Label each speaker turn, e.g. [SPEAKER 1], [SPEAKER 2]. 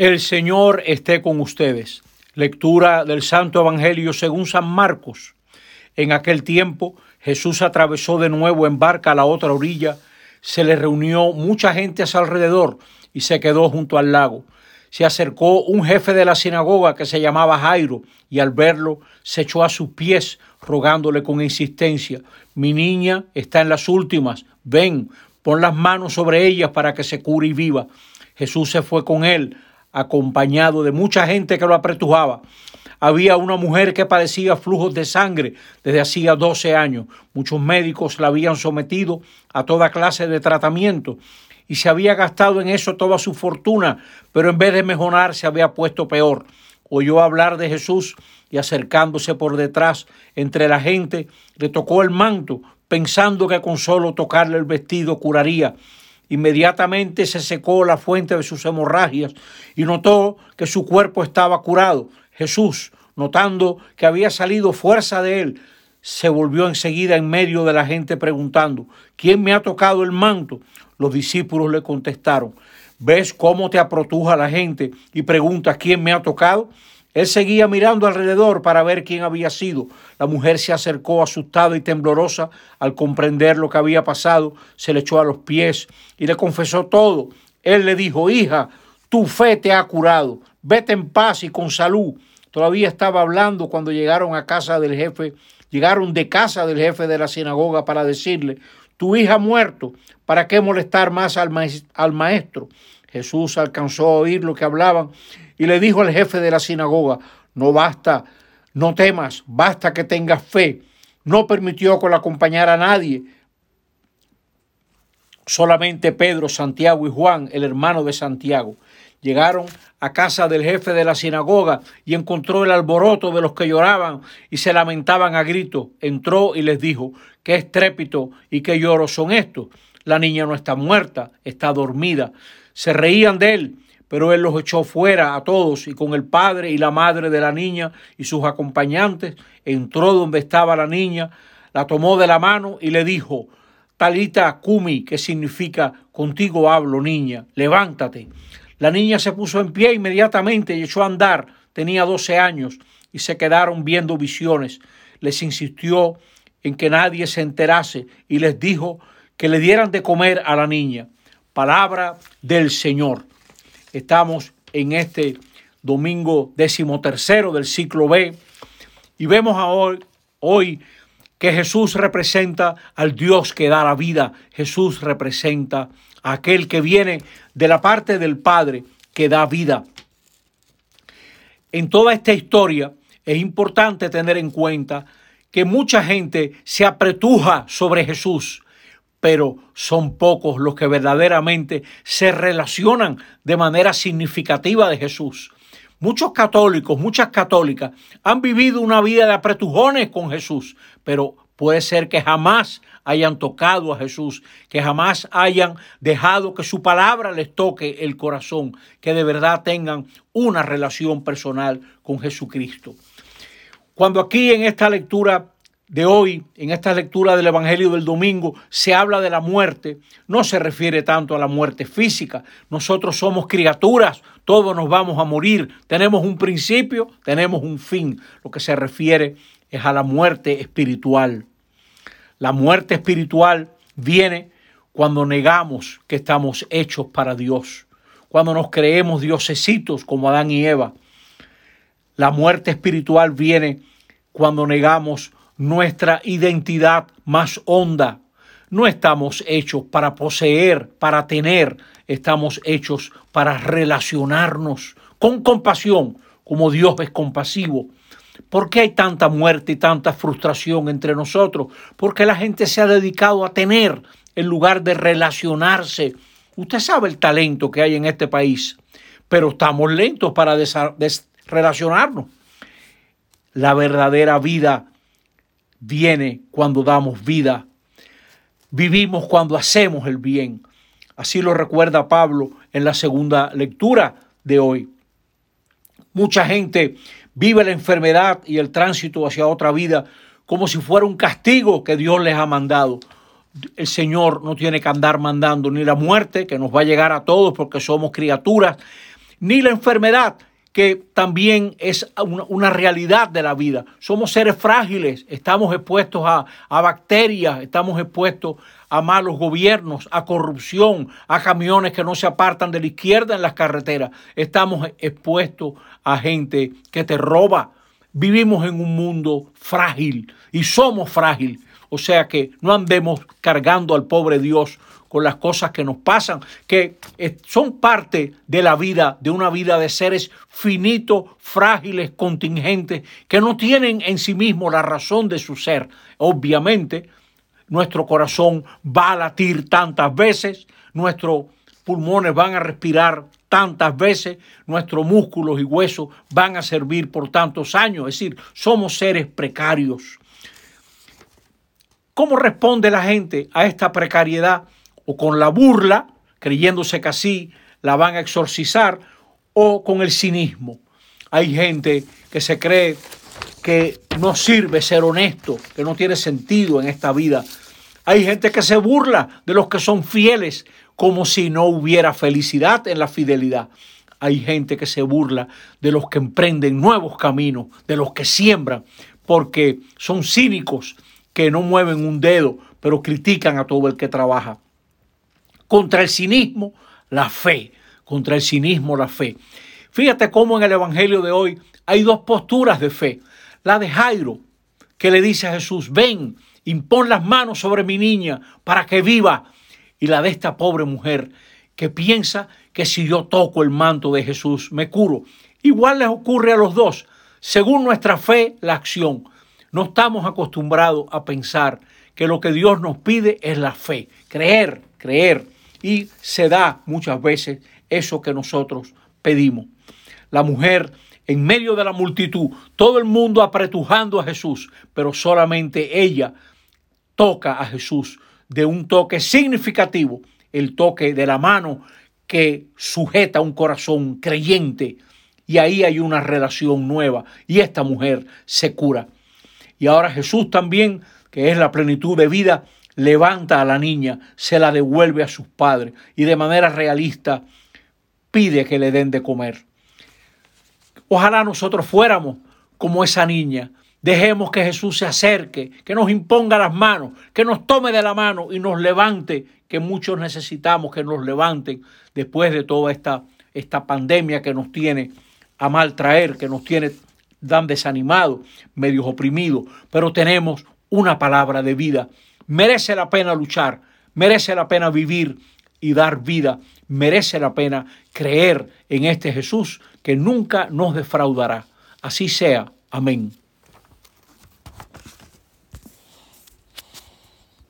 [SPEAKER 1] El Señor esté con ustedes. Lectura del Santo Evangelio según San Marcos. En aquel tiempo Jesús atravesó de nuevo en barca a la otra orilla. Se le reunió mucha gente a su alrededor y se quedó junto al lago. Se acercó un jefe de la sinagoga que se llamaba Jairo y al verlo se echó a sus pies rogándole con insistencia, mi niña está en las últimas, ven, pon las manos sobre ella para que se cure y viva. Jesús se fue con él acompañado de mucha gente que lo apretujaba. Había una mujer que padecía flujos de sangre desde hacía 12 años. Muchos médicos la habían sometido a toda clase de tratamiento y se había gastado en eso toda su fortuna, pero en vez de mejorar se había puesto peor. Oyó hablar de Jesús y acercándose por detrás entre la gente, le tocó el manto, pensando que con solo tocarle el vestido curaría. Inmediatamente se secó la fuente de sus hemorragias y notó que su cuerpo estaba curado. Jesús, notando que había salido fuerza de él, se volvió enseguida en medio de la gente preguntando, ¿quién me ha tocado el manto? Los discípulos le contestaron, ¿ves cómo te aprotuja la gente y preguntas quién me ha tocado? Él seguía mirando alrededor para ver quién había sido. La mujer se acercó asustada y temblorosa al comprender lo que había pasado, se le echó a los pies y le confesó todo. Él le dijo, hija, tu fe te ha curado, vete en paz y con salud. Todavía estaba hablando cuando llegaron a casa del jefe, llegaron de casa del jefe de la sinagoga para decirle, tu hija ha muerto, ¿para qué molestar más al, maestro? Jesús alcanzó a oír lo que hablaban y le dijo al jefe de la sinagoga, no basta, no temas, basta que tengas fe. No permitió que lo acompañara a nadie. Solamente Pedro, Santiago y Juan, el hermano de Santiago, llegaron a casa del jefe de la sinagoga y encontró el alboroto de los que lloraban y se lamentaban a grito. Entró y les dijo, ¿qué estrépito y qué lloro son estos? La niña no está muerta, está dormida. Se reían de él pero él los echó fuera a todos y con el padre y la madre de la niña y sus acompañantes entró donde estaba la niña, la tomó de la mano y le dijo, Talita Kumi, que significa contigo hablo niña, levántate. La niña se puso en pie inmediatamente y echó a andar, tenía 12 años y se quedaron viendo visiones. Les insistió en que nadie se enterase y les dijo que le dieran de comer a la niña. Palabra del Señor. Estamos en este domingo decimotercero del ciclo B y vemos hoy, hoy que Jesús representa al Dios que da la vida. Jesús representa a aquel que viene de la parte del Padre que da vida. En toda esta historia es importante tener en cuenta que mucha gente se apretuja sobre Jesús, pero son pocos los que verdaderamente se relacionan de manera significativa de Jesús. Muchos católicos, muchas católicas han vivido una vida de apretujones con Jesús, pero puede ser que jamás hayan tocado a Jesús, que jamás hayan dejado que su palabra les toque el corazón, que de verdad tengan una relación personal con Jesucristo. Cuando aquí en esta lectura de hoy, en esta lectura del Evangelio del domingo, se habla de la muerte, no se refiere tanto a la muerte física. Nosotros somos criaturas, todos nos vamos a morir, tenemos un principio, tenemos un fin. Lo que se refiere es a la muerte espiritual. La muerte espiritual viene cuando negamos que estamos hechos para Dios, cuando nos creemos diosesitos como Adán y Eva. La muerte espiritual viene cuando negamos nuestra identidad más honda. No estamos hechos para poseer, para tener, estamos hechos para relacionarnos con compasión, como Dios es compasivo. ¿Por qué hay tanta muerte y tanta frustración entre nosotros? Porque la gente se ha dedicado a tener en lugar de relacionarse. Usted sabe el talento que hay en este país, pero estamos lentos para relacionarnos. La verdadera vida viene cuando damos vida. Vivimos cuando hacemos el bien. Así lo recuerda Pablo en la segunda lectura de hoy. Mucha gente vive la enfermedad y el tránsito hacia otra vida como si fuera un castigo que Dios les ha mandado. El Señor no tiene que andar mandando ni la muerte, que nos va a llegar a todos porque somos criaturas, ni la enfermedad, que también es una, realidad de la vida. Somos seres frágiles, estamos expuestos a, a, bacterias, estamos expuestos a malos gobiernos, a corrupción, a camiones que no se apartan de la izquierda en las carreteras. Estamos expuestos a gente que te roba. Vivimos en un mundo frágil y somos frágiles. O sea que no andemos cargando al pobre Dios con las cosas que nos pasan, que eh, son parte de la vida, de una vida de seres finitos, frágiles, contingentes, que no tienen en sí mismo la razón de su ser. Obviamente, nuestro corazón va a latir tantas veces, nuestros pulmones van a respirar tantas veces, nuestros músculos y huesos van a servir por tantos años. Es decir, somos seres precarios. ¿Cómo responde la gente a esta precariedad? O con la burla, creyéndose que así la van a exorcizar, o con el cinismo. Hay gente que se cree que no sirve ser honesto, que no tiene sentido en esta vida. Hay gente que se burla de los que son fieles, como si no hubiera felicidad en la fidelidad. Hay gente que se burla de los que emprenden nuevos caminos, de los que siembran, porque son cínicos que no mueven un dedo, pero critican a todo el que trabaja. Contra el cinismo, la fe. Contra el cinismo, la fe. Fíjate cómo en el Evangelio de hoy hay dos posturas de fe. La de Jairo, que le dice a Jesús, ven, impón las manos sobre mi niña para que viva. Y la de esta pobre mujer, que piensa que si yo toco el manto de Jesús, me curo. Igual les ocurre a los dos. Según nuestra fe, la acción. No estamos acostumbrados a pensar que lo que Dios nos pide es la fe, creer, creer. Y se da muchas veces eso que nosotros pedimos. La mujer en medio de la multitud, todo el mundo apretujando a Jesús, pero solamente ella toca a Jesús de un toque significativo, el toque de la mano que sujeta un corazón creyente. Y ahí hay una relación nueva y esta mujer se cura. Y ahora Jesús también, que es la plenitud de vida, levanta a la niña, se la devuelve a sus padres y de manera realista pide que le den de comer. Ojalá nosotros fuéramos como esa niña. Dejemos que Jesús se acerque, que nos imponga las manos, que nos tome de la mano y nos levante, que muchos necesitamos que nos levanten después de toda esta, esta pandemia que nos tiene a mal traer, que nos tiene dan desanimados, medios oprimidos, pero tenemos una palabra de vida. Merece la pena luchar, merece la pena vivir y dar vida, merece la pena creer en este Jesús que nunca nos defraudará. Así sea. Amén.